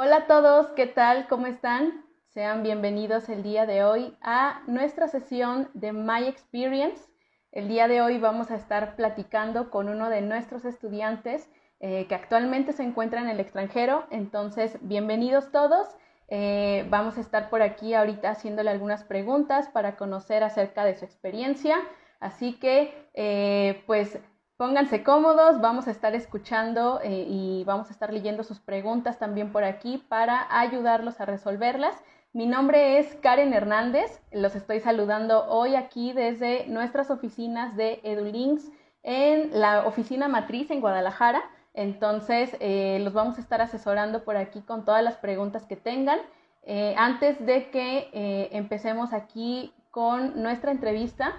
Hola a todos, ¿qué tal? ¿Cómo están? Sean bienvenidos el día de hoy a nuestra sesión de My Experience. El día de hoy vamos a estar platicando con uno de nuestros estudiantes eh, que actualmente se encuentra en el extranjero. Entonces, bienvenidos todos. Eh, vamos a estar por aquí ahorita haciéndole algunas preguntas para conocer acerca de su experiencia. Así que, eh, pues, pónganse cómodos, vamos a estar escuchando eh, y vamos a estar leyendo sus preguntas también por aquí para ayudarlos a resolverlas. Mi nombre es Karen Hernández, los estoy saludando hoy aquí desde nuestras oficinas de EduLinks en la oficina matriz en Guadalajara. Entonces, eh, los vamos a estar asesorando por aquí con todas las preguntas que tengan. Eh, antes de que empecemos aquí con nuestra entrevista,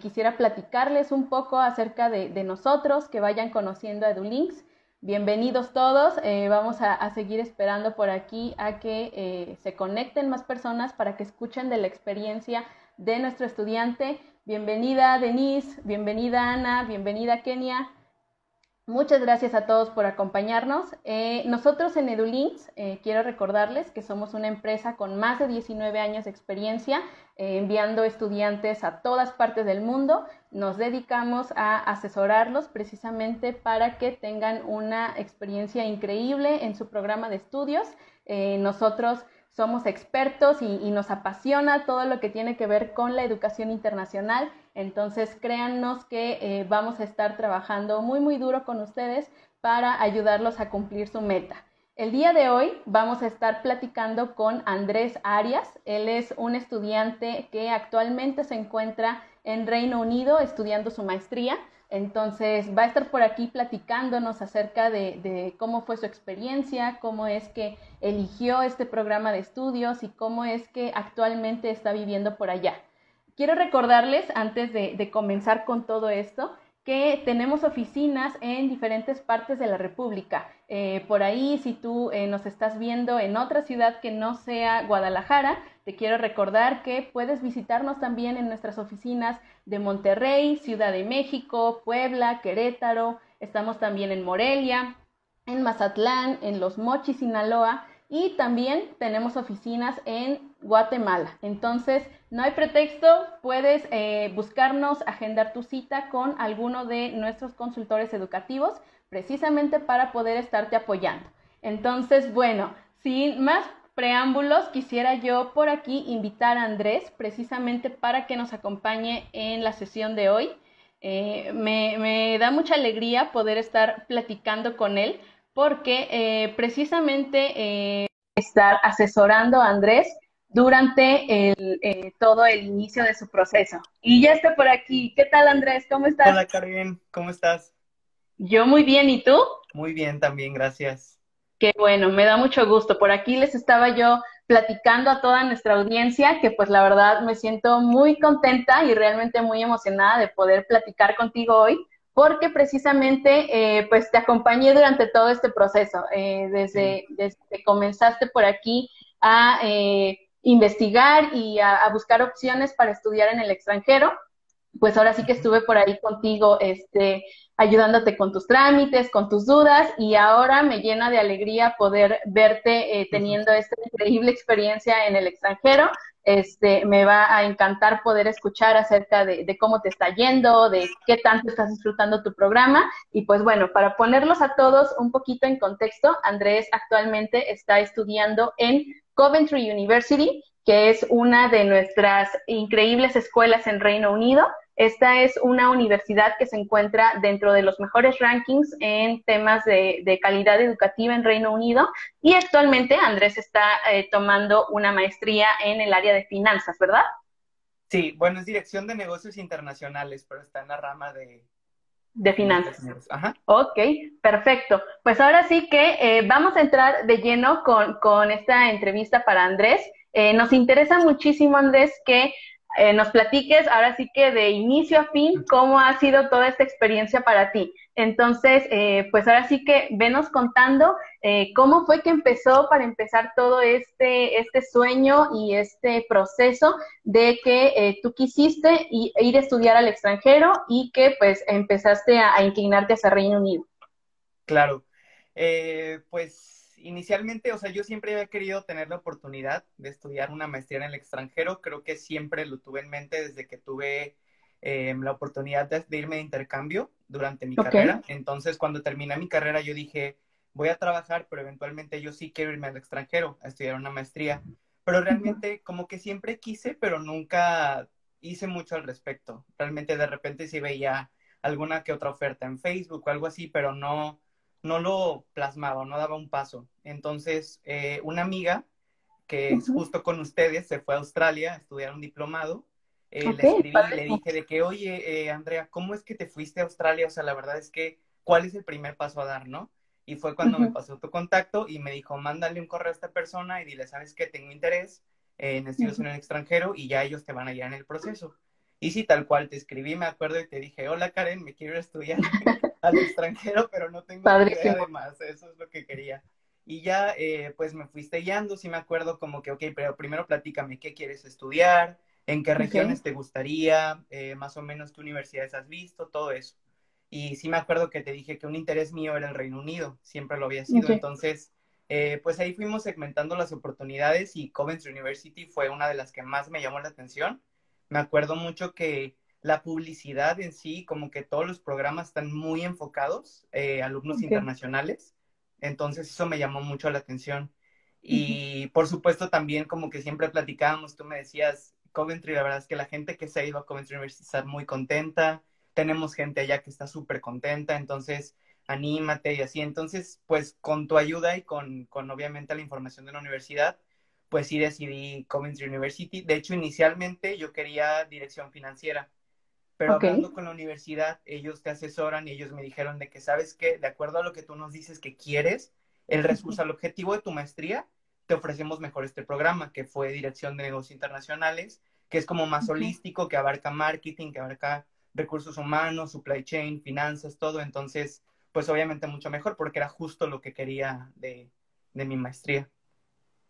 quisiera platicarles un poco acerca de, nosotros, que vayan conociendo a EduLinks. Bienvenidos todos. vamos a, seguir esperando por aquí a que se conecten más personas para que escuchen de la experiencia de nuestro estudiante. Bienvenida Denise, bienvenida Ana, bienvenida Kenia. Muchas gracias a todos por acompañarnos. Eh, nosotros en EduLinks eh, quiero recordarles que somos una empresa con más de 19 años de experiencia eh, enviando estudiantes a todas partes del mundo. Nos dedicamos a asesorarlos precisamente para que tengan una experiencia increíble en su programa de estudios. nosotros somos expertos y, nos apasiona todo lo que tiene que ver con la educación internacional. Entonces, créannos que eh, vamos a estar trabajando muy, muy duro con ustedes para ayudarlos a cumplir su meta. El día de hoy vamos a estar platicando con Andrés Arias. Él es un estudiante que actualmente se encuentra en Reino Unido estudiando su maestría. Entonces va a estar por aquí platicándonos acerca de, cómo fue su experiencia, cómo es que eligió este programa de estudios y cómo es que actualmente está viviendo por allá. Quiero recordarles, antes de comenzar con todo esto, que tenemos oficinas en diferentes partes de la República. Eh, por ahí, si tú eh, nos estás viendo en otra ciudad que no sea Guadalajara, te quiero recordar que puedes visitarnos también en nuestras oficinas de Monterrey, Ciudad de México, Puebla, Querétaro. Estamos también en Morelia, en Mazatlán, en Los Mochis, Sinaloa y también tenemos oficinas en Guatemala. Entonces, no hay pretexto, puedes eh, buscarnos, agendar tu cita con alguno de nuestros consultores educativos, precisamente para poder estarte apoyando. Entonces, bueno, sin más preámbulos, quisiera yo por aquí invitar a Andrés, precisamente para que nos acompañe en la sesión de hoy. Eh, me, da mucha alegría poder estar platicando con él porque eh, precisamente eh, estar asesorando a Andrés durante el, eh, todo el inicio de su proceso. Y ya está por aquí. ¿Qué tal, Andrés? ¿Cómo estás? Hola, Karen. ¿Cómo estás? Yo muy bien. ¿Y tú? Muy bien también, gracias. Qué bueno, me da mucho gusto. Por aquí les estaba yo platicando a toda nuestra audiencia que pues la verdad me siento muy contenta y realmente muy emocionada de poder platicar contigo hoy porque precisamente eh, pues te acompañé durante todo este proceso, eh, desde, que comenzaste por aquí a eh, investigar y a, buscar opciones para estudiar en el extranjero, pues ahora sí que estuve por ahí contigo, este, ayudándote con tus trámites, con tus dudas, y ahora me llena de alegría poder verte teniendo esta increíble experiencia en el extranjero este, me va a encantar poder escuchar acerca de, cómo te está yendo, de qué tanto estás disfrutando tu programa. Y pues bueno, para ponerlos a todos un poquito en contexto, Andrés actualmente está estudiando en Coventry University, que es una de nuestras increíbles escuelas en Reino Unido. Esta es una universidad que se encuentra dentro de los mejores rankings en temas de, calidad educativa en Reino Unido y actualmente Andrés está eh, tomando una maestría en el área de finanzas, ¿verdad? Sí, bueno, es dirección de negocios internacionales, pero está en la rama de... De finanzas. Ajá. Ok, perfecto. Pues ahora sí que eh, vamos a entrar de lleno con, esta entrevista para Andrés. Eh, nos interesa muchísimo, Andrés, que eh, nos platiques ahora sí que de inicio a fin cómo ha sido toda esta experiencia para ti. Entonces, eh, pues ahora sí que venos contando eh, cómo fue que empezó para empezar todo este, este sueño y este proceso de que tú quisiste ir a estudiar al extranjero y que pues empezaste a, a inclinarte hacia Reino Unido. Claro, pues inicialmente, o sea, yo siempre había querido tener la oportunidad de estudiar una maestría en el extranjero. Creo que siempre lo tuve en mente desde que tuve em, la oportunidad de, irme de intercambio durante mi carrera. Entonces, cuando terminé mi carrera, yo dije, voy a trabajar, pero eventualmente yo sí quiero irme al extranjero a estudiar una maestría. Pero realmente, como que siempre quise, pero nunca hice mucho al respecto. Realmente, de repente sí veía alguna que otra oferta en Facebook o algo así, pero no no lo plasmaba, no daba un paso. Entonces, eh, una amiga que es justo con ustedes se fue a Australia a estudiar un diplomado. Eh, le escribí y le dije de que, oye, eh, Andrea, ¿cómo es que te fuiste a Australia? O sea, la verdad es que, ¿cuál es el primer paso a dar, no? Y fue cuando me pasó tu contacto y me dijo, mándale un correo a esta persona y dile, ¿sabes qué? Tengo interés en estudios en el extranjero y ya ellos te van a guiar en el proceso. Y sí, tal cual, te escribí, me acuerdo, y te dije, hola Karen, me quiero estudiar al extranjero, pero no tengo idea de más, eso es lo que quería. Y ya, eh, pues me fuiste guiando, sí me acuerdo como que, ok, pero primero platícame, ¿qué quieres estudiar? ¿En qué regiones te gustaría? Eh, más o menos qué universidades has visto, todo eso. Y sí me acuerdo que te dije que un interés mío era el Reino Unido, siempre lo había sido. Entonces, eh, pues ahí fuimos segmentando las oportunidades y Coventry University fue una de las que más me llamó la atención. Me acuerdo mucho que la publicidad en sí, como que todos los programas están muy enfocados, eh, alumnos internacionales, entonces eso me llamó mucho la atención. Y por supuesto también como que siempre platicábamos, tú me decías, Coventry, la verdad es que la gente que se ha ido a Coventry University está muy contenta, tenemos gente allá que está súper contenta, entonces anímate y así. Entonces, pues con tu ayuda y con, con obviamente la información de la universidad, pues sí decidí Coventry University. De hecho, inicialmente yo quería dirección financiera, pero hablando con la universidad, ellos te asesoran y ellos me dijeron de que, ¿sabes que De acuerdo a lo que tú nos dices que quieres, el recurso, al objetivo de tu maestría, te ofrecemos mejor este programa, que fue Dirección de Negocios Internacionales, que es como más holístico, que abarca marketing, que abarca recursos humanos, supply chain, finanzas, todo. Entonces, pues obviamente mucho mejor porque era justo lo que quería de, de mi maestría.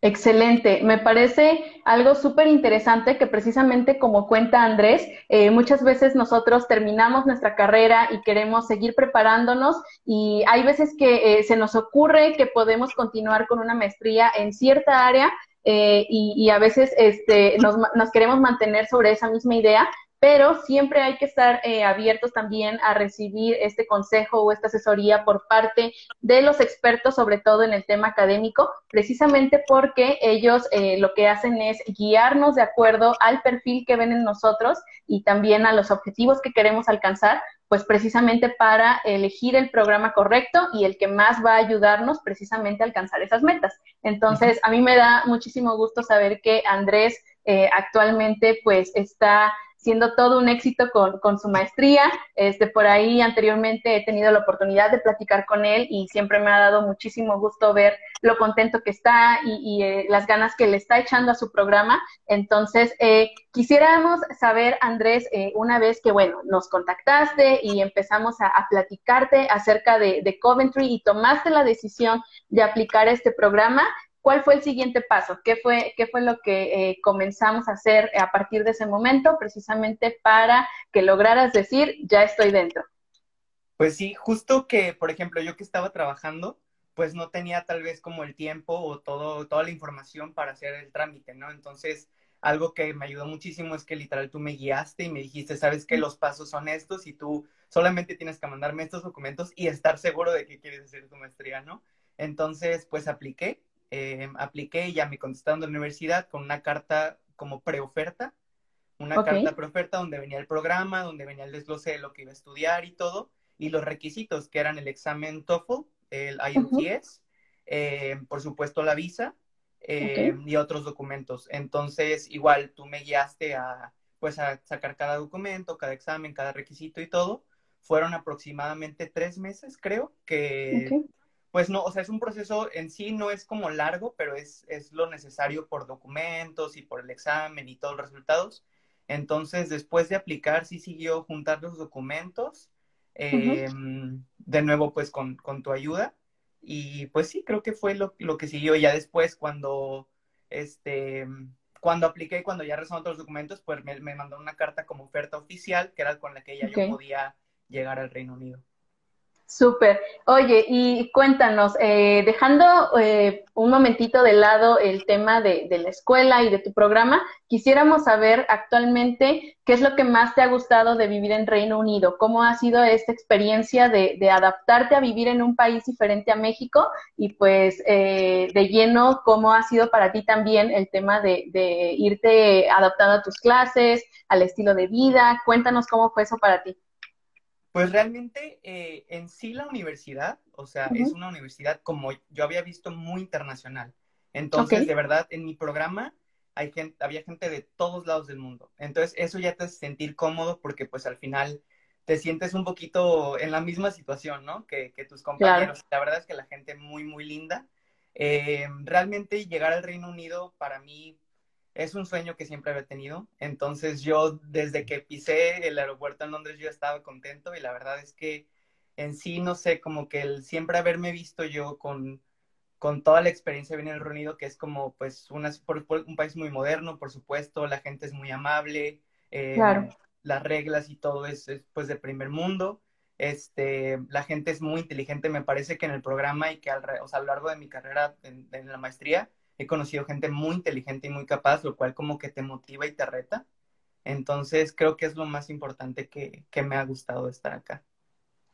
Excelente, me parece algo súper interesante que precisamente como cuenta Andrés, eh, muchas veces nosotros terminamos nuestra carrera y queremos seguir preparándonos y hay veces que eh, se nos ocurre que podemos continuar con una maestría en cierta área eh, y, a veces este, nos, nos, queremos mantener sobre esa misma idea, pero siempre hay que estar eh, abiertos también a recibir este consejo o esta asesoría por parte de los expertos, sobre todo en el tema académico, precisamente porque ellos eh, lo que hacen es guiarnos de acuerdo al perfil que ven en nosotros y también a los objetivos que queremos alcanzar, pues precisamente para elegir el programa correcto y el que más va a ayudarnos precisamente a alcanzar esas metas. Entonces, a mí me da muchísimo gusto saber que Andrés eh, actualmente pues está siendo todo un éxito con, con, su maestría. Este, por ahí anteriormente he tenido la oportunidad de platicar con él y siempre me ha dado muchísimo gusto ver lo contento que está y, eh, las ganas que le está echando a su programa. Entonces, eh, quisiéramos saber, Andrés, eh, una vez que, bueno, nos contactaste y empezamos a, platicarte acerca de, de Coventry y tomaste la decisión de aplicar este programa, ¿Cuál fue el siguiente paso? ¿Qué fue, qué fue lo que eh, comenzamos a hacer a partir de ese momento, precisamente para que lograras decir, ya estoy dentro? Pues sí, justo que, por ejemplo, yo que estaba trabajando, pues no tenía tal vez como el tiempo o todo, toda la información para hacer el trámite, ¿no? Entonces, algo que me ayudó muchísimo es que literal tú me guiaste y me dijiste, sabes que los pasos son estos y tú solamente tienes que mandarme estos documentos y estar seguro de que quieres hacer tu maestría, ¿no? Entonces, pues apliqué eh, apliqué y ya me contestaron de la universidad con una carta como preoferta, una carta preoferta donde venía el programa, donde venía el desglose de lo que iba a estudiar y todo, y los requisitos que eran el examen TOEFL, el IELTS, eh, por supuesto la visa eh, y otros documentos. Entonces, igual tú me guiaste a, pues, a sacar cada documento, cada examen, cada requisito y todo. Fueron aproximadamente tres meses, creo, que pues no, o sea, es un proceso en sí, no es como largo, pero es, es lo necesario por documentos y por el examen y todos los resultados. Entonces, después de aplicar, sí siguió juntar los documentos, em, de nuevo, pues con, con, tu ayuda. Y pues sí, creo que fue lo, lo, que siguió. Ya después, cuando, este, cuando apliqué, cuando ya resolví todos los documentos, pues me, me, mandó una carta como oferta oficial, que era con la que ya yo podía llegar al Reino Unido. Súper. Oye, y cuéntanos, eh, dejando eh, un momentito de lado el tema de, la escuela y de tu programa, quisiéramos saber actualmente qué es lo que más te ha gustado de vivir en Reino Unido, cómo ha sido esta experiencia de, adaptarte a vivir en un país diferente a México y pues eh, de lleno, cómo ha sido para ti también el tema de, de irte adaptando a tus clases, al estilo de vida. Cuéntanos cómo fue eso para ti. Pues realmente eh, en sí la universidad, o sea, es una universidad como yo había visto muy internacional. Entonces, de verdad, en mi programa hay gente, había gente de todos lados del mundo. Entonces, eso ya te hace sentir cómodo porque pues al final te sientes un poquito en la misma situación, ¿no? Que, tus compañeros. La verdad es que la gente muy, muy linda. Eh, realmente llegar al Reino Unido para mí es un sueño que siempre había tenido. Entonces yo desde que pisé el aeropuerto en Londres yo estaba contento y la verdad es que en sí, no sé, como que el siempre haberme visto yo con, con toda la experiencia bien en el Reino Unido, que es como pues una, un país muy moderno, por supuesto, la gente es muy amable, eh, las reglas y todo es, pues de primer mundo. Este, la gente es muy inteligente, me parece que en el programa y que al, o sea, a lo largo de mi carrera en la maestría, he conocido gente muy inteligente y muy capaz, lo cual como que te motiva y te reta. Entonces creo que es lo más importante que, que me ha gustado estar acá.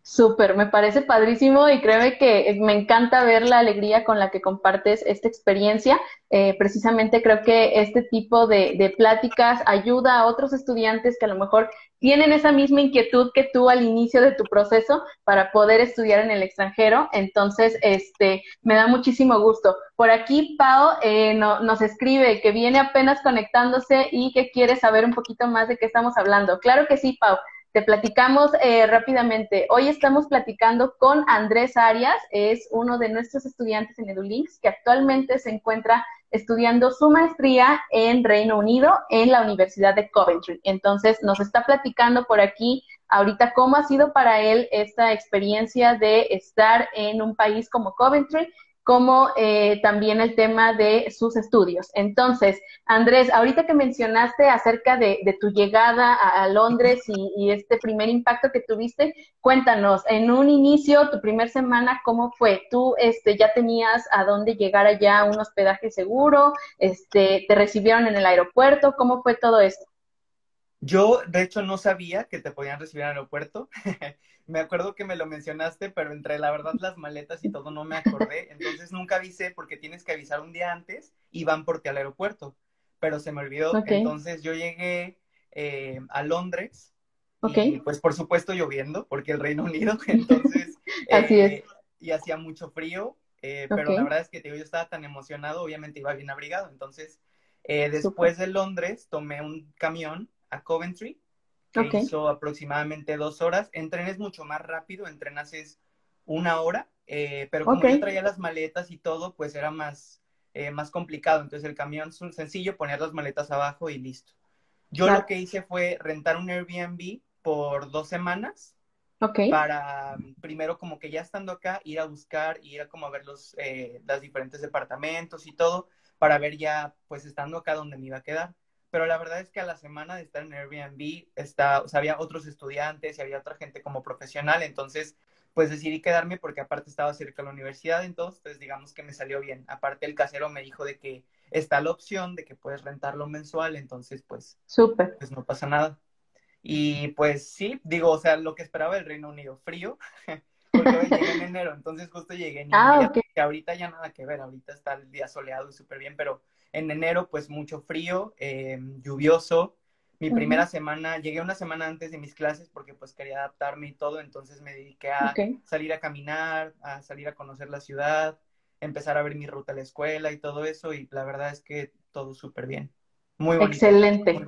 Súper, me parece padrísimo y créeme que me encanta ver la alegría con la que compartes esta experiencia. Eh, precisamente creo que este tipo de, de, pláticas ayuda a otros estudiantes que a lo mejor tienen esa misma inquietud que tú al inicio de tu proceso para poder estudiar en el extranjero. Entonces, este, me da muchísimo gusto. Por aquí, Pau eh, nos escribe que viene apenas conectándose y que quiere saber un poquito más de qué estamos hablando. Claro que sí, Pau. Te platicamos eh, rápidamente. Hoy estamos platicando con Andrés Arias, es uno de nuestros estudiantes en EduLinks que actualmente se encuentra estudiando su maestría en Reino Unido en la Universidad de Coventry. Entonces nos está platicando por aquí ahorita cómo ha sido para él esta experiencia de estar en un país como Coventry como eh, también el tema de sus estudios. Entonces, Andrés, ahorita que mencionaste acerca de, tu llegada a, Londres y, este primer impacto que tuviste, cuéntanos, en un inicio, tu primer semana, ¿cómo fue? ¿Tú este, ya tenías a dónde llegar allá, un hospedaje seguro? Este, ¿Te recibieron en el aeropuerto? ¿Cómo fue todo esto? Yo, de hecho, no sabía que te podían recibir en el aeropuerto. me acuerdo que me lo mencionaste, pero entre la verdad las maletas y todo no me acordé. Entonces nunca avisé porque tienes que avisar un día antes y van por ti al aeropuerto. Pero se me olvidó. Entonces yo llegué eh, a Londres. Y pues por supuesto lloviendo, porque el Reino Unido. Entonces. Así es. Eh, y hacía mucho frío. Eh, pero la verdad es que te digo, yo estaba tan emocionado, obviamente iba bien abrigado. Entonces, después de Londres, tomé un camión a Coventry, que hizo aproximadamente dos horas. En tren es mucho más rápido, en tren haces una hora, eh, pero como yo traía las maletas y todo, pues era más, eh, más complicado. Entonces el camión es sencillo, poner las maletas abajo y listo. Yo lo que hice fue rentar un Airbnb por dos semanas. Para primero como que ya estando acá, ir a buscar, ir a como a ver los, eh, los diferentes departamentos y todo, para ver ya, pues estando acá donde me iba a quedar pero la verdad es que a la semana de estar en Airbnb, está, o sea, había otros estudiantes y había otra gente como profesional, entonces pues decidí quedarme porque aparte estaba cerca de la universidad, entonces pues, digamos que me salió bien. Aparte el casero me dijo de que está la opción de que puedes rentarlo mensual, entonces pues, Súper. pues no pasa nada. Y pues sí, digo, o sea, lo que esperaba del Reino Unido, frío, porque hoy llegué en enero, entonces justo llegué en ah, que ahorita ya nada que ver, ahorita está el día soleado y súper bien, pero en enero, pues mucho frío, eh, lluvioso. Mi primera semana, llegué una semana antes de mis clases porque pues quería adaptarme y todo, entonces me dediqué a salir a caminar, a salir a conocer la ciudad, empezar a ver mi ruta a la escuela y todo eso y la verdad es que todo súper bien. Muy bonito. Excelente.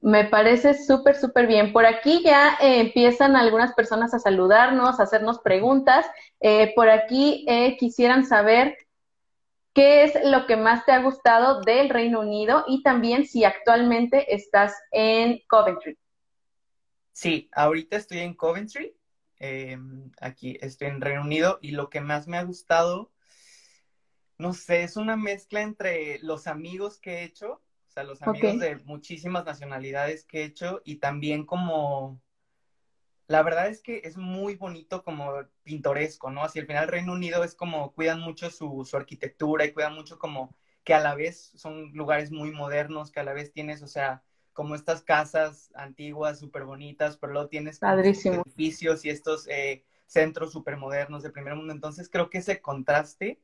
Me parece súper, súper bien. Por aquí ya eh, empiezan algunas personas a saludarnos, a hacernos preguntas. Eh, por aquí quisieran saber ¿Qué es lo que más te ha gustado del Reino Unido y también si actualmente estás en Coventry? Sí, ahorita estoy en Coventry, em, aquí estoy en Reino Unido y lo que más me ha gustado, no sé, es una mezcla entre los amigos que he hecho, o sea, los amigos de muchísimas nacionalidades que he hecho y también como La verdad es que es muy bonito como pintoresco, ¿no? Así al final Reino Unido es como cuidan mucho su, su arquitectura y cuidan mucho como que a la vez son lugares muy modernos, que a la vez tienes, o sea, como estas casas antiguas, súper bonitas, pero luego tienes edificios y estos eh, centros súper modernos de primer mundo. Entonces creo que ese contraste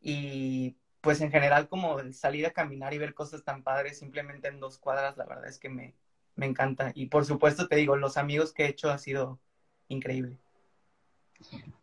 y pues en general como salir a caminar y ver cosas tan padres simplemente en dos cuadras, la verdad es que me, me encanta. Y por supuesto te digo, los amigos que he hecho ha sido increíble.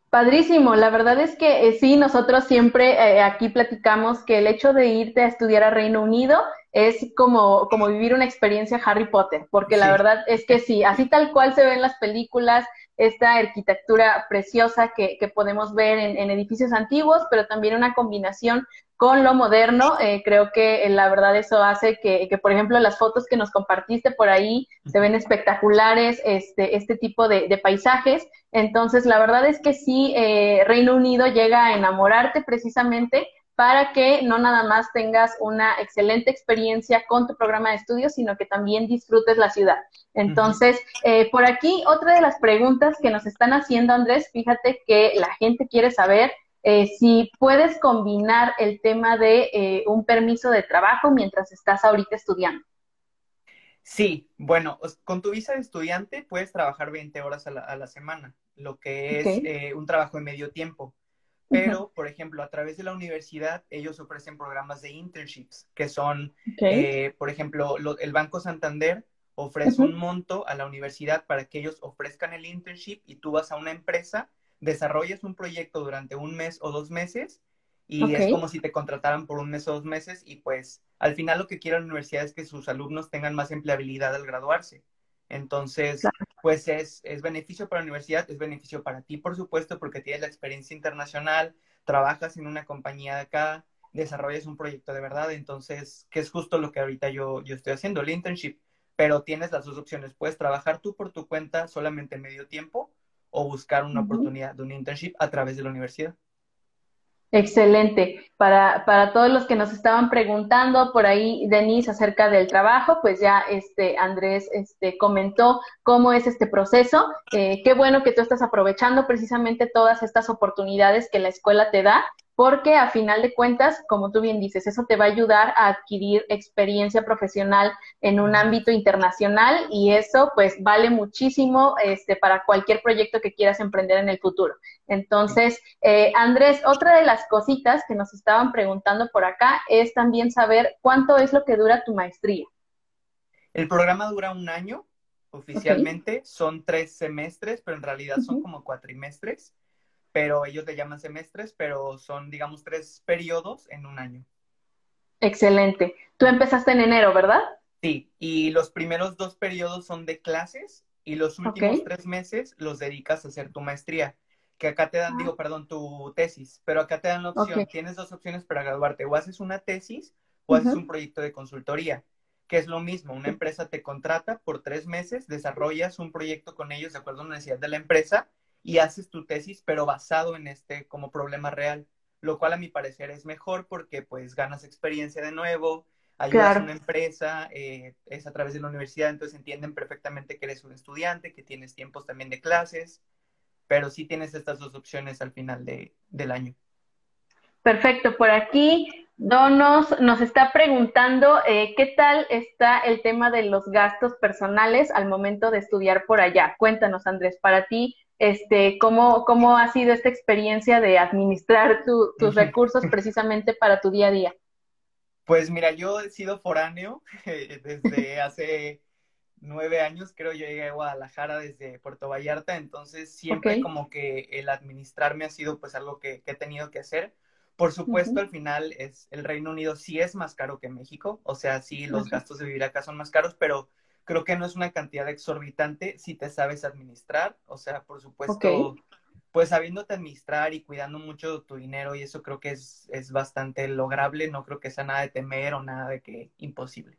Padrísimo, la verdad es que eh, sí, nosotros siempre eh, aquí platicamos que el hecho de irte a estudiar a Reino Unido es como, como vivir una experiencia Harry Potter, porque la verdad es que sí, así tal cual se ve en las películas, esta arquitectura preciosa que, que podemos ver en, en, edificios antiguos, pero también una combinación con lo moderno. Eh, creo que eh, la verdad eso hace que, que, por ejemplo, las fotos que nos compartiste por ahí se ven espectaculares, este, este tipo de, de paisajes. Entonces, la verdad es que sí, eh, Reino Unido llega a enamorarte precisamente para que no nada más tengas una excelente experiencia con tu programa de estudios, sino que también disfrutes la ciudad. Entonces, eh, por aquí, otra de las preguntas que nos están haciendo, Andrés, fíjate que la gente quiere saber eh, si puedes combinar el tema de eh, un permiso de trabajo mientras estás ahorita estudiando. Sí, bueno, con tu visa de estudiante puedes trabajar 20 horas a la, semana, lo que es un trabajo de medio tiempo. Pero, por ejemplo, a través de la universidad, ellos ofrecen programas de internships, que son, eh, por ejemplo, el Banco Santander ofrece un monto a la universidad para que ellos ofrezcan el internship y tú vas a una empresa, desarrollas un proyecto durante un mes o dos meses y es como si te contrataran por un mes o dos meses y pues al final lo que quiere la universidad es que sus alumnos tengan más empleabilidad al graduarse. Entonces, pues es, es beneficio para la universidad, es beneficio para ti, por supuesto, porque tienes la experiencia internacional, trabajas en una compañía de acá, desarrollas un proyecto de verdad, entonces, que es justo lo que ahorita yo, yo estoy haciendo, el internship, pero tienes las dos opciones, puedes trabajar tú por tu cuenta solamente medio tiempo o buscar una oportunidad de un internship a través de la universidad. Excelente. Para, para todos los que nos estaban preguntando por ahí, Denise, acerca del trabajo, pues ya este Andrés este, comentó cómo es este proceso. Eh, qué bueno que tú estás aprovechando precisamente todas estas oportunidades que la escuela te da porque a final de cuentas, como tú bien dices, eso te va a ayudar a adquirir experiencia profesional en un ámbito internacional y eso pues vale muchísimo este, para cualquier proyecto que quieras emprender en el futuro. Entonces, eh, Andrés, otra de las cositas que nos estaban preguntando por acá es también saber cuánto es lo que dura tu maestría. El programa dura un año oficialmente, son tres semestres, pero en realidad son como cuatrimestres pero ellos le llaman semestres, pero son, digamos, tres periodos en un año. Excelente. Tú empezaste en enero, ¿verdad? Sí, y los primeros dos periodos son de clases y los últimos tres meses los dedicas a hacer tu maestría, que acá te dan, ah. digo, perdón, tu tesis, pero acá te dan la opción, tienes dos opciones para graduarte, o haces una tesis o haces un proyecto de consultoría, que es lo mismo, una empresa te contrata por tres meses, desarrollas un proyecto con ellos de acuerdo a la necesidad de la empresa y haces tu tesis, pero basado en este como problema real, lo cual a mi parecer es mejor porque pues ganas experiencia de nuevo, ayudas a una empresa, eh, es a través de la universidad, entonces entienden perfectamente que eres un estudiante, que tienes tiempos también de clases, pero sí tienes estas dos opciones al final de, del año. Perfecto, por aquí Donos nos está preguntando eh, qué tal está el tema de los gastos personales al momento de estudiar por allá. Cuéntanos, Andrés, para ti, este, ¿cómo, cómo ha sido esta experiencia de administrar tus recursos precisamente para tu día a día? Pues mira, yo he sido foráneo desde hace nueve años, creo yo llegué a Guadalajara desde Puerto Vallarta, entonces siempre como que el administrarme ha sido pues algo que, he tenido que hacer. Por supuesto, al final es el Reino Unido sí es más caro que México, o sea, sí los gastos de vivir acá son más caros, pero creo que no es una cantidad exorbitante si te sabes administrar. O sea, por supuesto, pues sabiéndote administrar y cuidando mucho tu dinero y eso creo que es, es bastante lograble. No creo que sea nada de temer o nada de que imposible.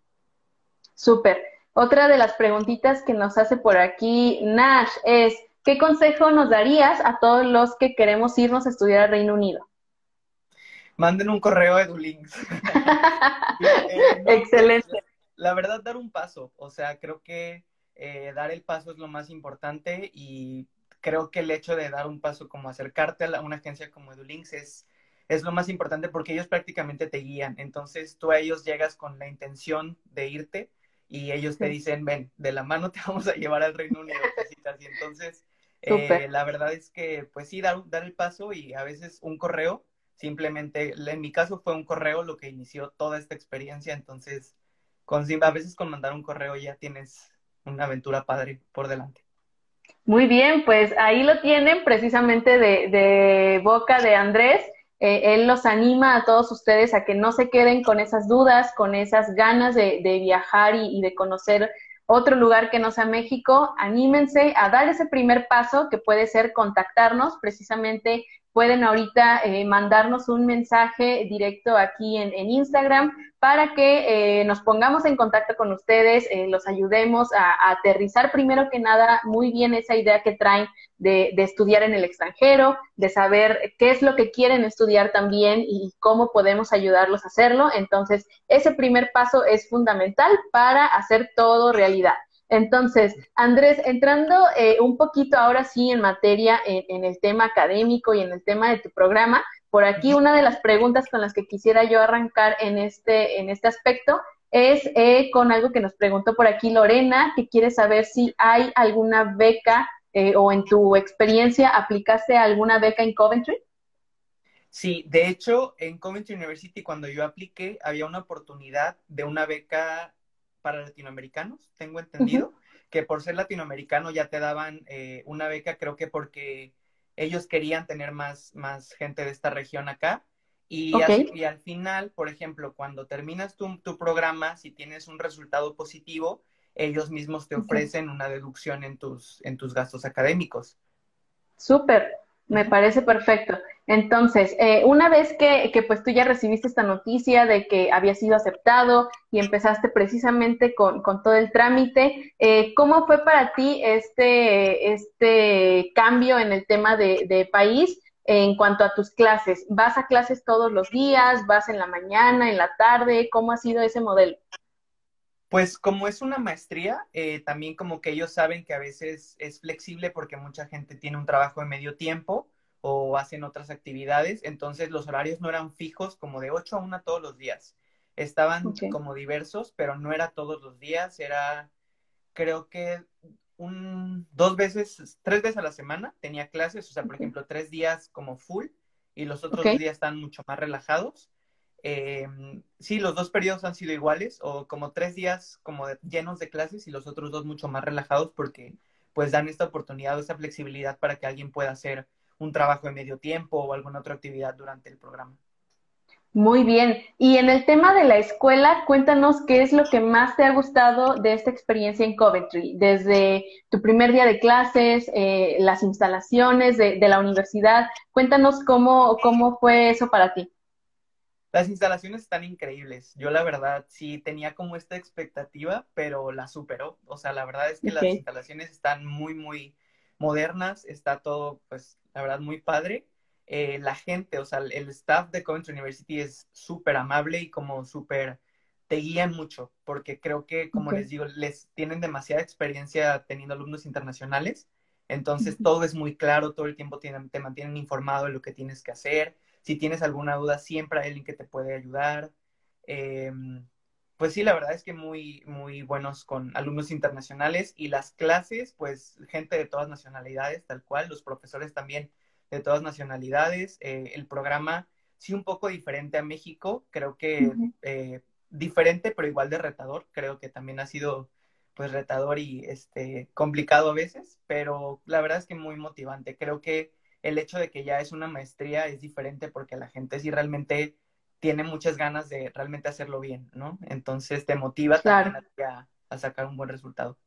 Súper. Otra de las preguntitas que nos hace por aquí Nash es, ¿qué consejo nos darías a todos los que queremos irnos a estudiar al Reino Unido? Manden un correo a EduLinks. Eh, Excelente la verdad, dar un paso. O sea, creo que eh, dar el paso es lo más importante y creo que el hecho de dar un paso como acercarte a, una agencia como EduLinks es, es lo más importante porque ellos prácticamente te guían. Entonces tú a ellos llegas con la intención de irte y ellos te dicen, ven, de la mano te vamos a llevar al Reino Unido. Y entonces, eh, la verdad es que, pues sí, dar, dar el paso y a veces un correo, simplemente, en mi caso fue un correo lo que inició toda esta experiencia. Entonces, con, a veces con mandar un correo ya tienes una aventura padre por delante. Muy bien, pues ahí lo tienen precisamente de, boca de Andrés. Eh, él los anima a todos ustedes a que no se queden con esas dudas, con esas ganas de, viajar y, de conocer otro lugar que no sea México. Anímense a dar ese primer paso que puede ser contactarnos precisamente pueden ahorita eh, mandarnos un mensaje directo aquí en, Instagram para que eh, nos pongamos en contacto con ustedes, eh, los ayudemos a, aterrizar primero que nada muy bien esa idea que traen de, de, estudiar en el extranjero, de saber qué es lo que quieren estudiar también y cómo podemos ayudarlos a hacerlo. Entonces, ese primer paso es fundamental para hacer todo realidad. Entonces, Andrés, entrando eh, un poquito ahora sí en materia en, el tema académico y en el tema de tu programa, por aquí una de las preguntas con las que quisiera yo arrancar en este, en este aspecto es eh, con algo que nos preguntó por aquí Lorena, que quiere saber si hay alguna beca eh, o en tu experiencia aplicaste alguna beca en Coventry. Sí, de hecho, en Coventry University cuando yo apliqué había una oportunidad de una beca para latinoamericanos, tengo entendido, que por ser latinoamericano ya te daban eh, una beca, creo que porque ellos querían tener más, más gente de esta región acá. Y, y al final, por ejemplo, cuando terminas tu, tu, programa, si tienes un resultado positivo, ellos mismos te ofrecen una deducción en tus, en tus gastos académicos. Súper, me parece perfecto. Entonces, eh, una vez que, que, pues tú ya recibiste esta noticia de que había sido aceptado y empezaste precisamente con, con todo el trámite, eh, ¿cómo fue para ti este, este cambio en el tema de, de país en cuanto a tus clases? ¿Vas a clases todos los días? ¿Vas en la mañana, en la tarde? ¿Cómo ha sido ese modelo? Pues como es una maestría, eh, también como que ellos saben que a veces es flexible porque mucha gente tiene un trabajo de medio tiempo o hacen otras actividades, entonces los horarios no eran fijos como de 8 a 1 todos los días. Estaban como diversos, pero no era todos los días, era creo que un, dos veces, tres veces a la semana tenía clases, o sea, por ejemplo, tres días como full y los otros días están mucho más relajados. Eh, sí, los dos periodos han sido iguales, o como tres días como llenos de clases y los otros dos mucho más relajados porque pues dan esta oportunidad o esta flexibilidad para que alguien pueda hacer un trabajo de medio tiempo o alguna otra actividad durante el programa. Muy bien. Y en el tema de la escuela, cuéntanos qué es lo que más te ha gustado de esta experiencia en Coventry, desde tu primer día de clases, eh, las instalaciones de, de, la universidad. Cuéntanos cómo, cómo fue eso para ti. Las instalaciones están increíbles. Yo la verdad sí tenía como esta expectativa, pero la superó. O sea, la verdad es que las instalaciones están muy, muy modernas. Está todo, pues, la verdad, muy padre. Eh, la gente, o sea, el staff de Coventry University es súper amable y como súper te guían mucho, porque creo que, como les digo, les tienen demasiada experiencia teniendo alumnos internacionales. Entonces, todo es muy claro, todo el tiempo te mantienen informado de lo que tienes que hacer si tienes alguna duda, siempre hay alguien que te puede ayudar. Em, pues sí, la verdad es que muy, muy buenos con alumnos internacionales y las clases, pues gente de todas nacionalidades, tal cual, los profesores también de todas nacionalidades. Eh, el programa, sí, un poco diferente a México, creo que eh, diferente, pero igual de retador. Creo que también ha sido pues retador y este complicado a veces, pero la verdad es que muy motivante. Creo que el hecho de que ya es una maestría es diferente porque la gente sí realmente tiene muchas ganas de realmente hacerlo bien, ¿no? Entonces te motiva también a, sacar un buen resultado.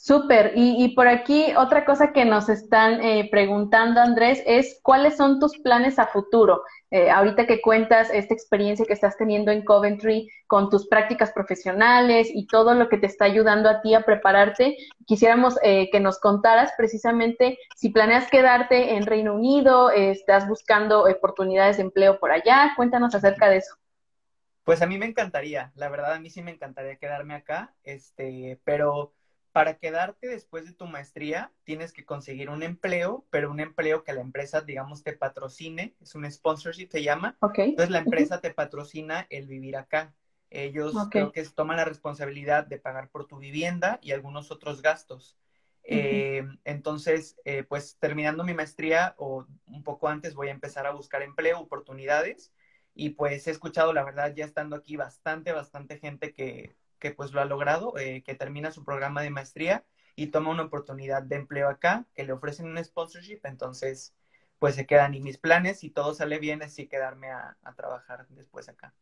Súper. Y, por aquí otra cosa que nos están eh, preguntando, Andrés, es cuáles son tus planes a futuro. Eh, ahorita que cuentas esta experiencia que estás teniendo en Coventry con tus prácticas profesionales y todo lo que te está ayudando a ti a prepararte, quisiéramos eh, que nos contaras precisamente si planeas quedarte en Reino Unido, estás buscando oportunidades de empleo por allá. Cuéntanos acerca de eso. Pues a mí me encantaría, la verdad a mí sí me encantaría quedarme acá, este, pero para quedarte después de tu maestría, tienes que conseguir un empleo, pero un empleo que la empresa, digamos, te patrocine, es un sponsorship, se llama. Entonces la empresa te patrocina el vivir acá. Ellos creo que toman la responsabilidad de pagar por tu vivienda y algunos otros gastos. Eh, entonces, eh, pues terminando mi maestría o un poco antes voy a empezar a buscar empleo, oportunidades y pues he escuchado, la verdad, ya estando aquí bastante, bastante gente que que pues lo ha logrado, eh, que termina su programa de maestría y toma una oportunidad de empleo acá, que le ofrecen un sponsorship, entonces pues se quedan y mis planes, si todo sale bien, es quedarme a, trabajar después acá.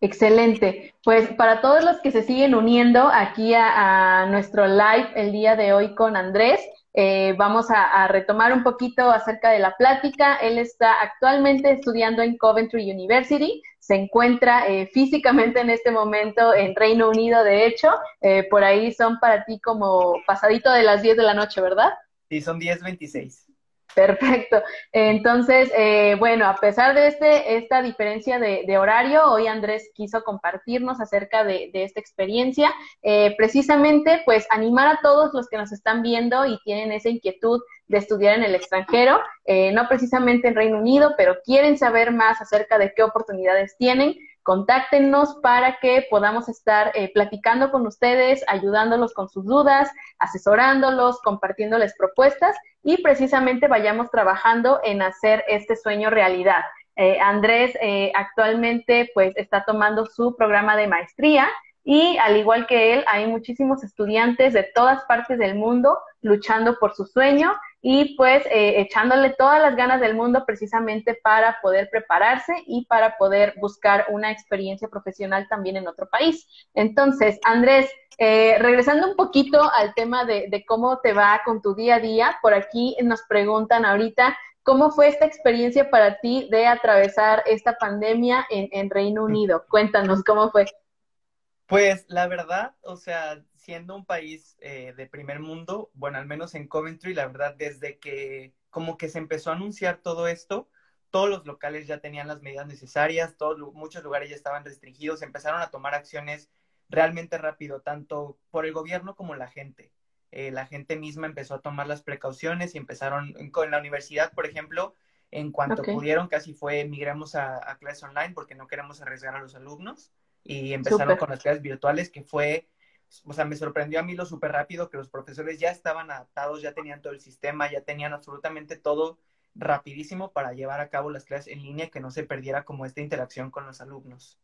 Excelente. Pues para todos los que se siguen uniendo aquí a, nuestro live el día de hoy con Andrés, eh, vamos a, retomar un poquito acerca de la plática. Él está actualmente estudiando en Coventry University se encuentra eh, físicamente en este momento en Reino Unido, de hecho, eh, por ahí son para ti como pasadito de las 10 de la noche, ¿verdad? Sí, son 10.26. Perfecto. Entonces, eh, bueno, a pesar de este, esta diferencia de, horario, hoy Andrés quiso compartirnos acerca de, esta experiencia, precisamente pues animar a todos los que nos están viendo y tienen esa inquietud de estudiar en el extranjero, eh, no precisamente en Reino Unido, pero quieren saber más acerca de qué oportunidades tienen, contáctenos para que podamos estar eh, platicando con ustedes, ayudándolos con sus dudas, asesorándolos, compartiéndoles propuestas y precisamente vayamos trabajando en hacer este sueño realidad. Eh, Andrés actualmente pues está tomando su programa de maestría y al igual que él, hay muchísimos estudiantes de todas partes del mundo luchando por su sueño y pues eh, echándole todas las ganas del mundo precisamente para poder prepararse y para poder buscar una experiencia profesional también en otro país. Entonces, Andrés, eh, regresando un poquito al tema de, cómo te va con tu día a día, por aquí nos preguntan ahorita, ¿cómo fue esta experiencia para ti de atravesar esta pandemia en, en Reino Unido? Cuéntanos, ¿cómo fue? Pues la verdad, o sea, siendo un país eh, de primer mundo, bueno, al menos en Coventry, la verdad, desde que como que se empezó a anunciar todo esto, todos los locales ya tenían las medidas necesarias, todos, muchos lugares ya estaban restringidos, empezaron a tomar acciones realmente rápido, tanto por el gobierno como la gente. Eh, la gente misma empezó a tomar las precauciones y empezaron, con la universidad, por ejemplo, en cuanto pudieron, casi fue migramos a, a clases online porque no queremos arriesgar a los alumnos y empezaron con las clases virtuales, que fue o sea, me sorprendió a mí lo súper rápido que los profesores ya estaban adaptados, ya tenían todo el sistema, ya tenían absolutamente todo rapidísimo para llevar a cabo las clases en línea, que no se perdiera como esta interacción con los alumnos.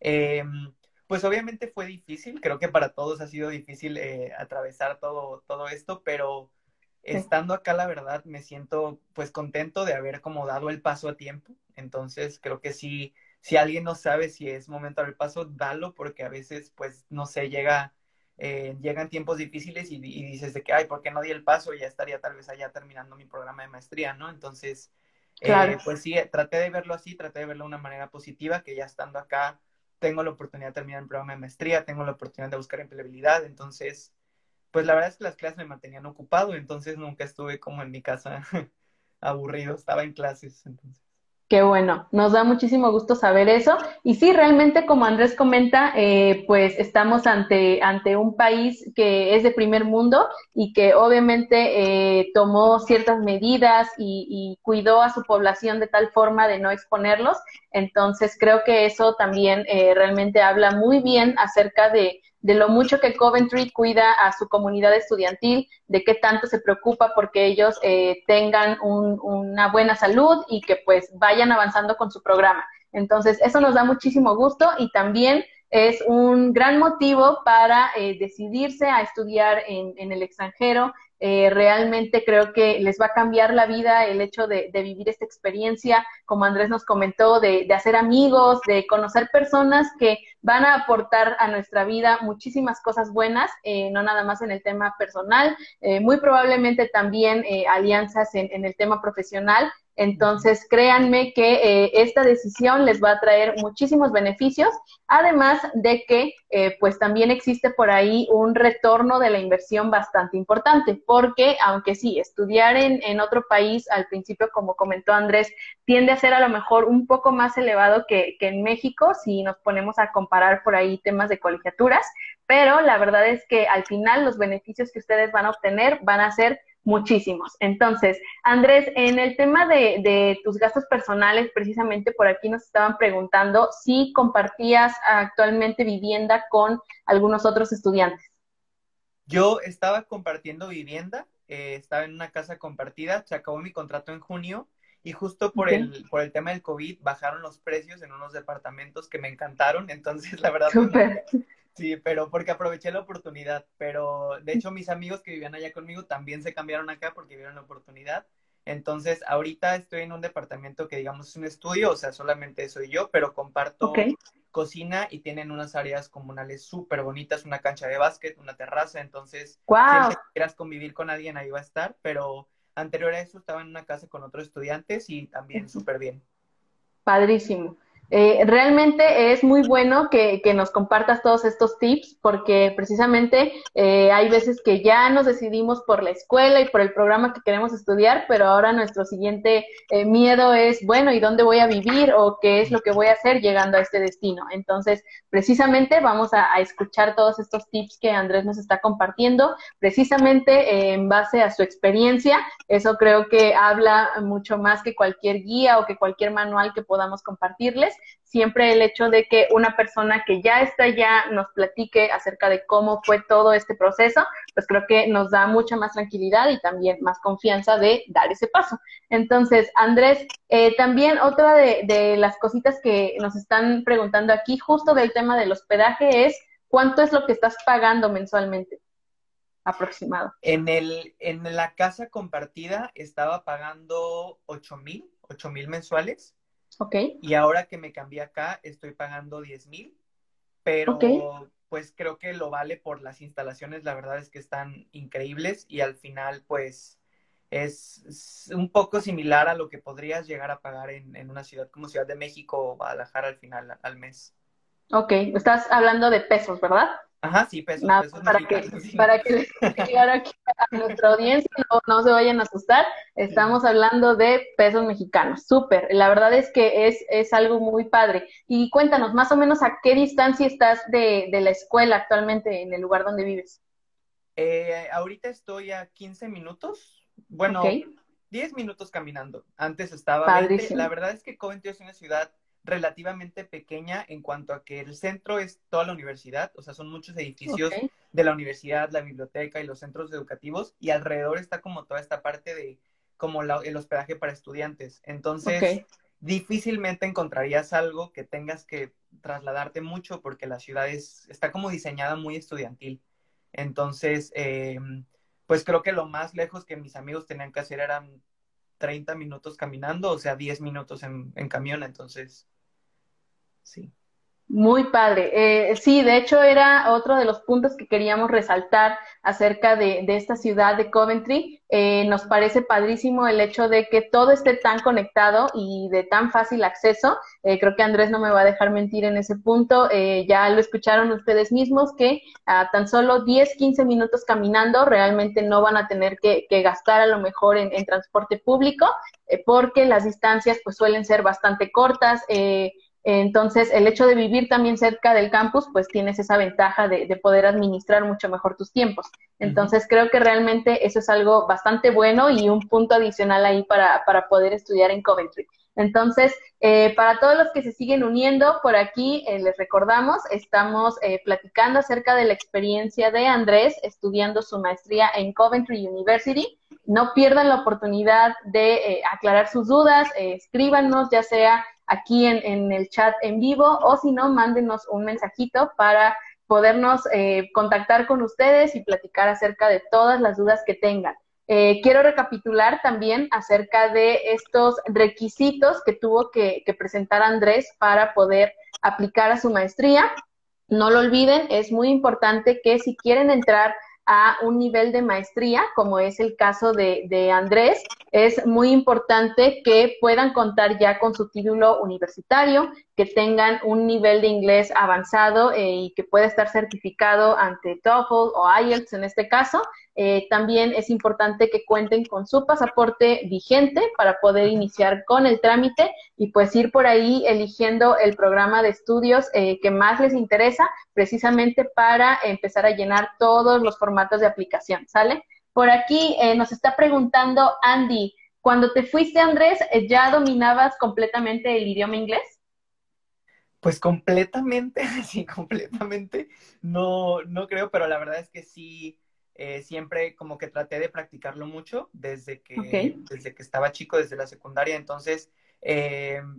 Em, pues obviamente fue difícil, creo que para todos ha sido difícil eh, atravesar todo, todo esto, pero estando acá, la verdad, me siento pues contento de haber como dado el paso a tiempo. Entonces, creo que sí, si alguien no sabe si es momento del paso, dalo, porque a veces, pues, no sé, llega eh, llegan tiempos difíciles y, dices de que, ay, ¿por qué no di el paso? Ya estaría tal vez allá terminando mi programa de maestría, ¿no? Entonces, eh, pues sí, traté de verlo así, traté de verlo de una manera positiva, que ya estando acá tengo la oportunidad de terminar el programa de maestría, tengo la oportunidad de buscar empleabilidad, entonces, pues la verdad es que las clases me mantenían ocupado, entonces nunca estuve como en mi casa aburrido, estaba en clases, entonces. Qué bueno, nos da muchísimo gusto saber eso. Y sí, realmente, como Andrés comenta, eh, pues estamos ante, ante un país que es de primer mundo y que obviamente eh, tomó ciertas medidas y, cuidó a su población de tal forma de no exponerlos. Entonces, creo que eso también eh, realmente habla muy bien acerca de, de lo mucho que Coventry cuida a su comunidad estudiantil, de qué tanto se preocupa porque ellos eh, tengan una buena salud y que pues vayan avanzando con su programa. Entonces, eso nos da muchísimo gusto y también es un gran motivo para eh, decidirse a estudiar en el extranjero eh, realmente creo que les va a cambiar la vida el hecho de, vivir esta experiencia, como Andrés nos comentó, de, hacer amigos, de conocer personas que van a aportar a nuestra vida muchísimas cosas buenas, eh, no nada más en el tema personal, eh, muy probablemente también alianzas en, en el tema profesional entonces, créanme que eh, esta decisión les va a traer muchísimos beneficios, además de que eh, pues también existe por ahí un retorno de la inversión bastante importante, porque aunque sí, estudiar en, en otro país al principio, como comentó Andrés, tiende a ser a lo mejor un poco más elevado que, que en México, si nos ponemos a comparar por ahí temas de colegiaturas, pero la verdad es que al final los beneficios que ustedes van a obtener van a ser muchísimos. Entonces, Andrés, en el tema de, tus gastos personales, precisamente por aquí nos estaban preguntando si compartías actualmente vivienda con algunos otros estudiantes. Yo estaba compartiendo vivienda, eh, estaba en una casa compartida, se acabó mi contrato en junio y justo por, el, por el tema del COVID bajaron los precios en unos departamentos que me encantaron, entonces la verdad... Sí, pero porque aproveché la oportunidad. Pero de hecho, mis amigos que vivían allá conmigo también se cambiaron acá porque vieron la oportunidad. Entonces, ahorita estoy en un departamento que, digamos, es un estudio, o sea, solamente soy yo, pero comparto cocina y tienen unas áreas comunales súper bonitas, una cancha de básquet, una terraza. Entonces, si quieras convivir con alguien, ahí va a estar. Pero anterior a eso, estaba en una casa con otros estudiantes y también súper bien. Padrísimo. Eh, realmente es muy bueno que, nos compartas todos estos tips porque precisamente eh, hay veces que ya nos decidimos por la escuela y por el programa que queremos estudiar, pero ahora nuestro siguiente eh, miedo es, bueno, ¿y dónde voy a vivir o qué es lo que voy a hacer llegando a este destino? Entonces, precisamente vamos a, a escuchar todos estos tips que Andrés nos está compartiendo, precisamente en base a su experiencia. Eso creo que habla mucho más que cualquier guía o que cualquier manual que podamos compartirles siempre el hecho de que una persona que ya está allá nos platique acerca de cómo fue todo este proceso, pues creo que nos da mucha más tranquilidad y también más confianza de dar ese paso. Entonces, Andrés, eh, también otra de, las cositas que nos están preguntando aquí, justo del tema del hospedaje, es cuánto es lo que estás pagando mensualmente aproximado. En, el, en la casa compartida estaba pagando 8 mil, 8 mil mensuales. Ok. Y ahora que me cambié acá, estoy pagando 10 mil, pero pues creo que lo vale por las instalaciones, la verdad es que están increíbles y al final pues es, un poco similar a lo que podrías llegar a pagar en, en una ciudad como Ciudad de México o Guadalajara al final, al mes. Ok, estás hablando de pesos, ¿verdad? Ajá, sí, pesos, para, que, para que les claro aquí a nuestra audiencia no, no, se vayan a asustar, estamos hablando de pesos mexicanos. Súper, la verdad es que es, es algo muy padre. Y cuéntanos, más o menos, ¿a qué distancia estás de, de la escuela actualmente en el lugar donde vives? Eh, ahorita estoy a 15 minutos, bueno, 10 minutos caminando. Antes estaba 20. La verdad es que Coventry es una ciudad relativamente pequeña en cuanto a que el centro es toda la universidad, o sea, son muchos edificios de la universidad, la biblioteca y los centros educativos, y alrededor está como toda esta parte de como el hospedaje para estudiantes. Entonces, difícilmente encontrarías algo que tengas que trasladarte mucho porque la ciudad es, está como diseñada muy estudiantil. Entonces, eh, pues creo que lo más lejos que mis amigos tenían que hacer eran 30 minutos caminando, o sea, 10 minutos en, en camión, entonces Sí. Muy padre. Eh, sí, de hecho era otro de los puntos que queríamos resaltar acerca de, esta ciudad de Coventry. Eh, nos parece padrísimo el hecho de que todo esté tan conectado y de tan fácil acceso. Eh, creo que Andrés no me va a dejar mentir en ese punto. ya lo escucharon ustedes mismos que a tan solo 10, 15 minutos caminando realmente no van a tener que, gastar a lo mejor en, transporte público porque las distancias pues suelen ser bastante cortas. Entonces, el hecho de vivir también cerca del campus, pues tienes esa ventaja de, poder administrar mucho mejor tus tiempos. Entonces, creo que realmente eso es algo bastante bueno y un punto adicional ahí para, poder estudiar en Coventry. Entonces, eh, para todos los que se siguen uniendo por aquí, eh, les recordamos, estamos eh, platicando acerca de la experiencia de Andrés estudiando su maestría en Coventry University. No pierdan la oportunidad de aclarar sus dudas, escríbanos ya sea aquí en, el chat en vivo o si no, mándenos un mensajito para podernos eh, contactar con ustedes y platicar acerca de todas las dudas que tengan. Eh, quiero recapitular también acerca de estos requisitos que tuvo que, que, presentar Andrés para poder aplicar a su maestría. No lo olviden, es muy importante que si quieren entrar a un nivel de maestría, como es el caso de, Andrés, es muy importante que puedan contar ya con su título universitario, que tengan un nivel de inglés avanzado eh, y que pueda estar certificado ante TOEFL o IELTS en este caso. Eh, también es importante que cuenten con su pasaporte vigente para poder iniciar con el trámite y pues ir por ahí eligiendo el programa de estudios eh, que más les interesa precisamente para empezar a llenar todos los formatos de aplicación, ¿sale? Por aquí eh, nos está preguntando Andy, cuando te fuiste, Andrés, eh, ¿ya dominabas completamente el idioma inglés? Pues completamente, sí, completamente. No, no creo, pero la verdad es que sí, eh, siempre como que traté de practicarlo mucho desde que, desde que estaba chico, desde la secundaria. Entonces,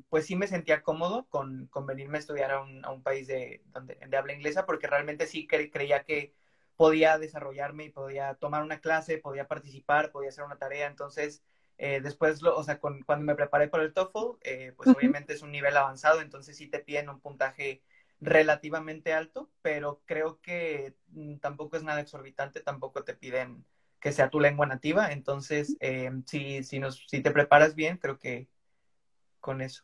pues sí me sentía cómodo con, con venirme a estudiar a un, a un país de, donde, de habla inglesa, porque realmente sí creía que podía desarrollarme y podía tomar una clase, podía participar, podía hacer una tarea. Entonces, eh, después, lo, o sea, cuando me preparé para el TOEFL, eh, pues obviamente es un nivel avanzado, entonces sí te piden un puntaje relativamente alto, pero creo que mm, tampoco es nada exorbitante, tampoco te piden que sea tu lengua nativa, entonces eh, si, si, nos, si te preparas bien, creo que con eso.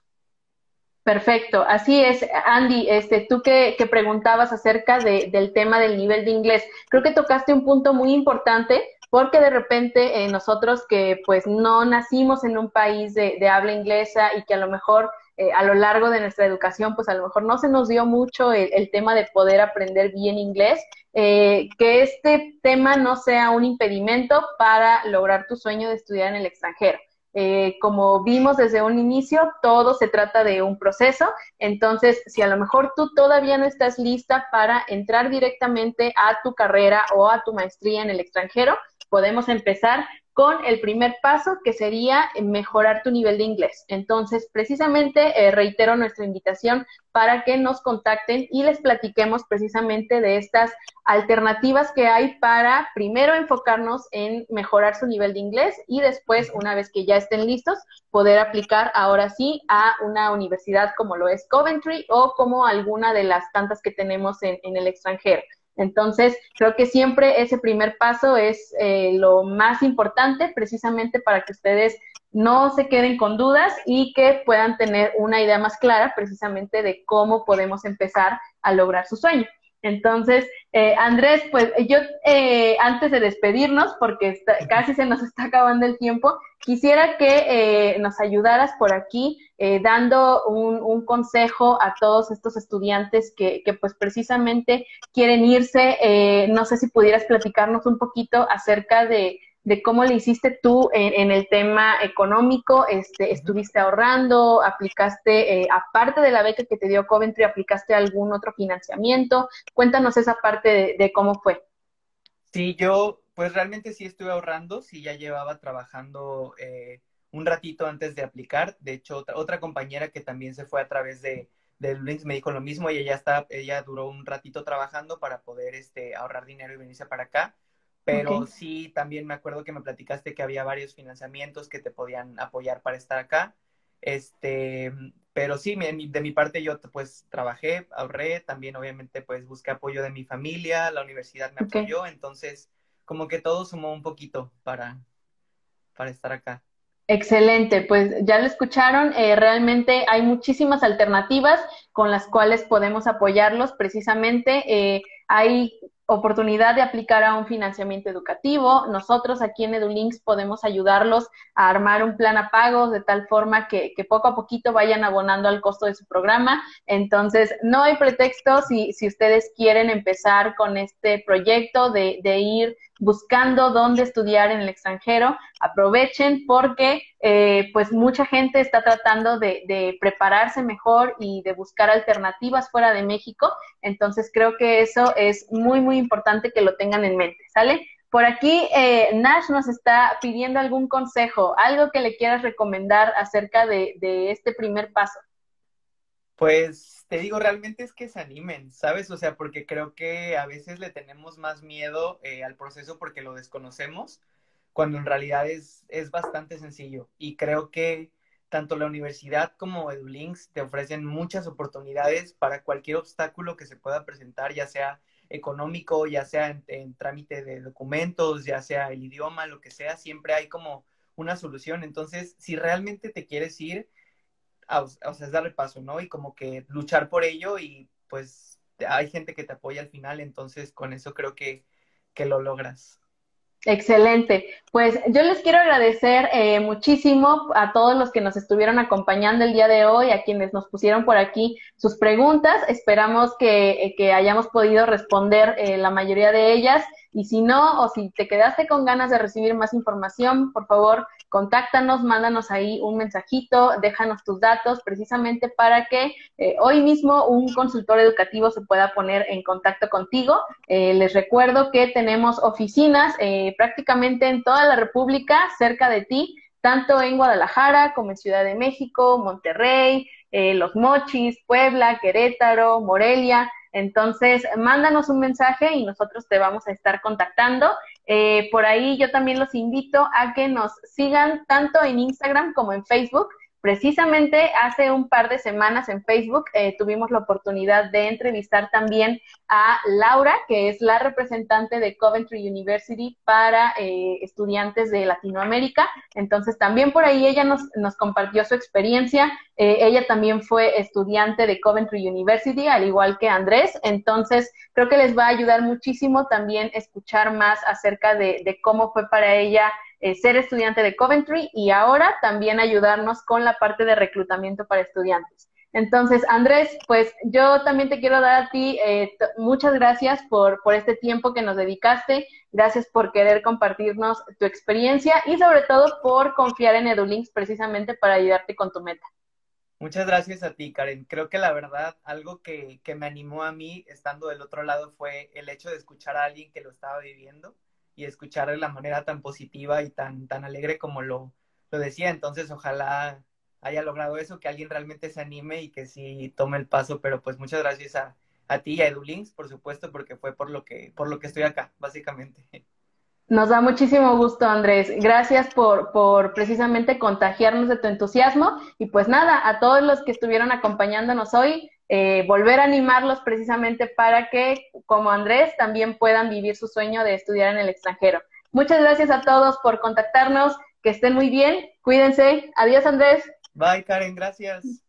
Perfecto, así es, Andy, este, tú que, preguntabas acerca del tema del nivel de inglés, creo que tocaste un punto muy importante porque de repente eh, nosotros que pues no nacimos en un país de, habla inglesa y que a lo mejor eh, a lo largo de nuestra educación pues a lo mejor no se nos dio mucho el, tema de poder aprender bien inglés, eh, que este tema no sea un impedimento para lograr tu sueño de estudiar en el extranjero. Eh, como vimos desde un inicio, todo se trata de un proceso. Entonces, si a lo mejor tú todavía no estás lista para entrar directamente a tu carrera o a tu maestría en el extranjero, podemos empezar con el primer paso que sería mejorar tu nivel de inglés. Entonces, precisamente eh, reitero nuestra invitación para que nos contacten y les platiquemos precisamente de estas alternativas que hay para primero enfocarnos en mejorar su nivel de inglés y después, una vez que ya estén listos, poder aplicar ahora sí a una universidad como lo es Coventry o como alguna de las tantas que tenemos en, en el extranjero. Entonces, creo que siempre ese primer paso es eh, lo más importante precisamente para que ustedes no se queden con dudas y que puedan tener una idea más clara precisamente de cómo podemos empezar a lograr su sueño. Entonces, eh, Andrés, pues yo eh, antes de despedirnos, porque casi se nos está acabando el tiempo, quisiera que eh, nos ayudaras por aquí dando un, consejo a todos estos estudiantes que, que pues precisamente quieren irse. no sé si pudieras platicarnos un poquito acerca de, de cómo le hiciste tú en, el tema económico, este, estuviste ahorrando, aplicaste, eh, aparte de la beca que te dio Coventry, aplicaste algún otro financiamiento. Cuéntanos esa parte de, cómo fue. Sí, yo pues realmente sí estuve ahorrando, sí ya llevaba trabajando eh, un ratito antes de aplicar. De hecho, otra, compañera que también se fue a través de, de Links me dijo lo mismo, ella ya está, ella duró un ratito trabajando para poder este, ahorrar dinero y venirse para acá pero sí, también me acuerdo que me platicaste que había varios financiamientos que te podían apoyar para estar acá. Este, pero sí, de mi parte yo pues trabajé, ahorré, también obviamente pues busqué apoyo de mi familia, la universidad me apoyó, entonces como que todo sumó un poquito para, para estar acá. Excelente, pues ya lo escucharon, eh, realmente hay muchísimas alternativas con las cuales podemos apoyarlos precisamente. Eh, hay oportunidad de aplicar a un financiamiento educativo. Nosotros aquí en EduLinks podemos ayudarlos a armar un plan a pagos de tal forma que, poco a poquito vayan abonando al costo de su programa. Entonces, no hay pretexto si, si ustedes quieren empezar con este proyecto de, de ir buscando dónde estudiar en el extranjero, aprovechen porque eh, pues mucha gente está tratando de, prepararse mejor y de buscar alternativas fuera de México. Entonces creo que eso es muy, muy importante que lo tengan en mente, ¿sale? Por aquí eh, Nash nos está pidiendo algún consejo, algo que le quieras recomendar acerca de, de este primer paso. Pues te digo, realmente es que se animen, ¿sabes? O sea, porque creo que a veces le tenemos más miedo eh, al proceso porque lo desconocemos, cuando en realidad es, es bastante sencillo. Y creo que tanto la universidad como EduLinks te ofrecen muchas oportunidades para cualquier obstáculo que se pueda presentar, ya sea económico, ya sea en, trámite de documentos, ya sea el idioma, lo que sea, siempre hay como una solución. Entonces, si realmente te quieres ir, o sea, es darle paso, ¿no? Y como que luchar por ello y pues hay gente que te apoya al final, entonces con eso creo que, que lo logras. Excelente. Pues yo les quiero agradecer eh, muchísimo a todos los que nos estuvieron acompañando el día de hoy, a quienes nos pusieron por aquí sus preguntas. Esperamos que, eh, que hayamos podido responder eh, la mayoría de ellas. Y si no, o si te quedaste con ganas de recibir más información, por favor, contáctanos, mándanos ahí un mensajito, déjanos tus datos precisamente para que eh, hoy mismo un consultor educativo se pueda poner en contacto contigo. Eh, les recuerdo que tenemos oficinas eh, prácticamente en toda la República cerca de ti, tanto en Guadalajara como en Ciudad de México, Monterrey, Los Mochis, Puebla, Querétaro, Morelia. Entonces, mándanos un mensaje y nosotros te vamos a estar contactando. Eh, por ahí yo también los invito a que nos sigan tanto en Instagram como en Facebook. Precisamente hace un par de semanas en Facebook eh, tuvimos la oportunidad de entrevistar también a Laura, que es la representante de Coventry University para eh, estudiantes de Latinoamérica. Entonces también por ahí ella nos, compartió su experiencia. Eh, ella también fue estudiante de Coventry University, al igual que Andrés. Entonces creo que les va a ayudar muchísimo también escuchar más acerca de cómo fue para ella eh, ser estudiante de Coventry y ahora también ayudarnos con la parte de reclutamiento para estudiantes. Entonces, Andrés, pues yo también te quiero dar a ti eh, muchas gracias por, por este tiempo que nos dedicaste, gracias por querer compartirnos tu experiencia y sobre todo por confiar en EduLinks precisamente para ayudarte con tu meta. Muchas gracias a ti, Karen. Creo que la verdad, algo que, que me animó a mí estando del otro lado fue el hecho de escuchar a alguien que lo estaba viviendo y escuchar de la manera tan positiva y tan, tan alegre como lo, lo decía. Entonces, ojalá haya logrado eso, que alguien realmente se anime y que sí tome el paso. Pero pues muchas gracias a, a ti y a EduLinks, por supuesto, porque fue por lo que, por lo que estoy acá, básicamente. Nos da muchísimo gusto, Andrés. Gracias por, por precisamente contagiarnos de tu entusiasmo. Y pues nada, a todos los que estuvieron acompañándonos hoy, eh, volver a animarlos precisamente para que, como Andrés, también puedan vivir su sueño de estudiar en el extranjero. Muchas gracias a todos por contactarnos, que estén muy bien, cuídense. Adiós, Andrés. Bye, Karen, gracias.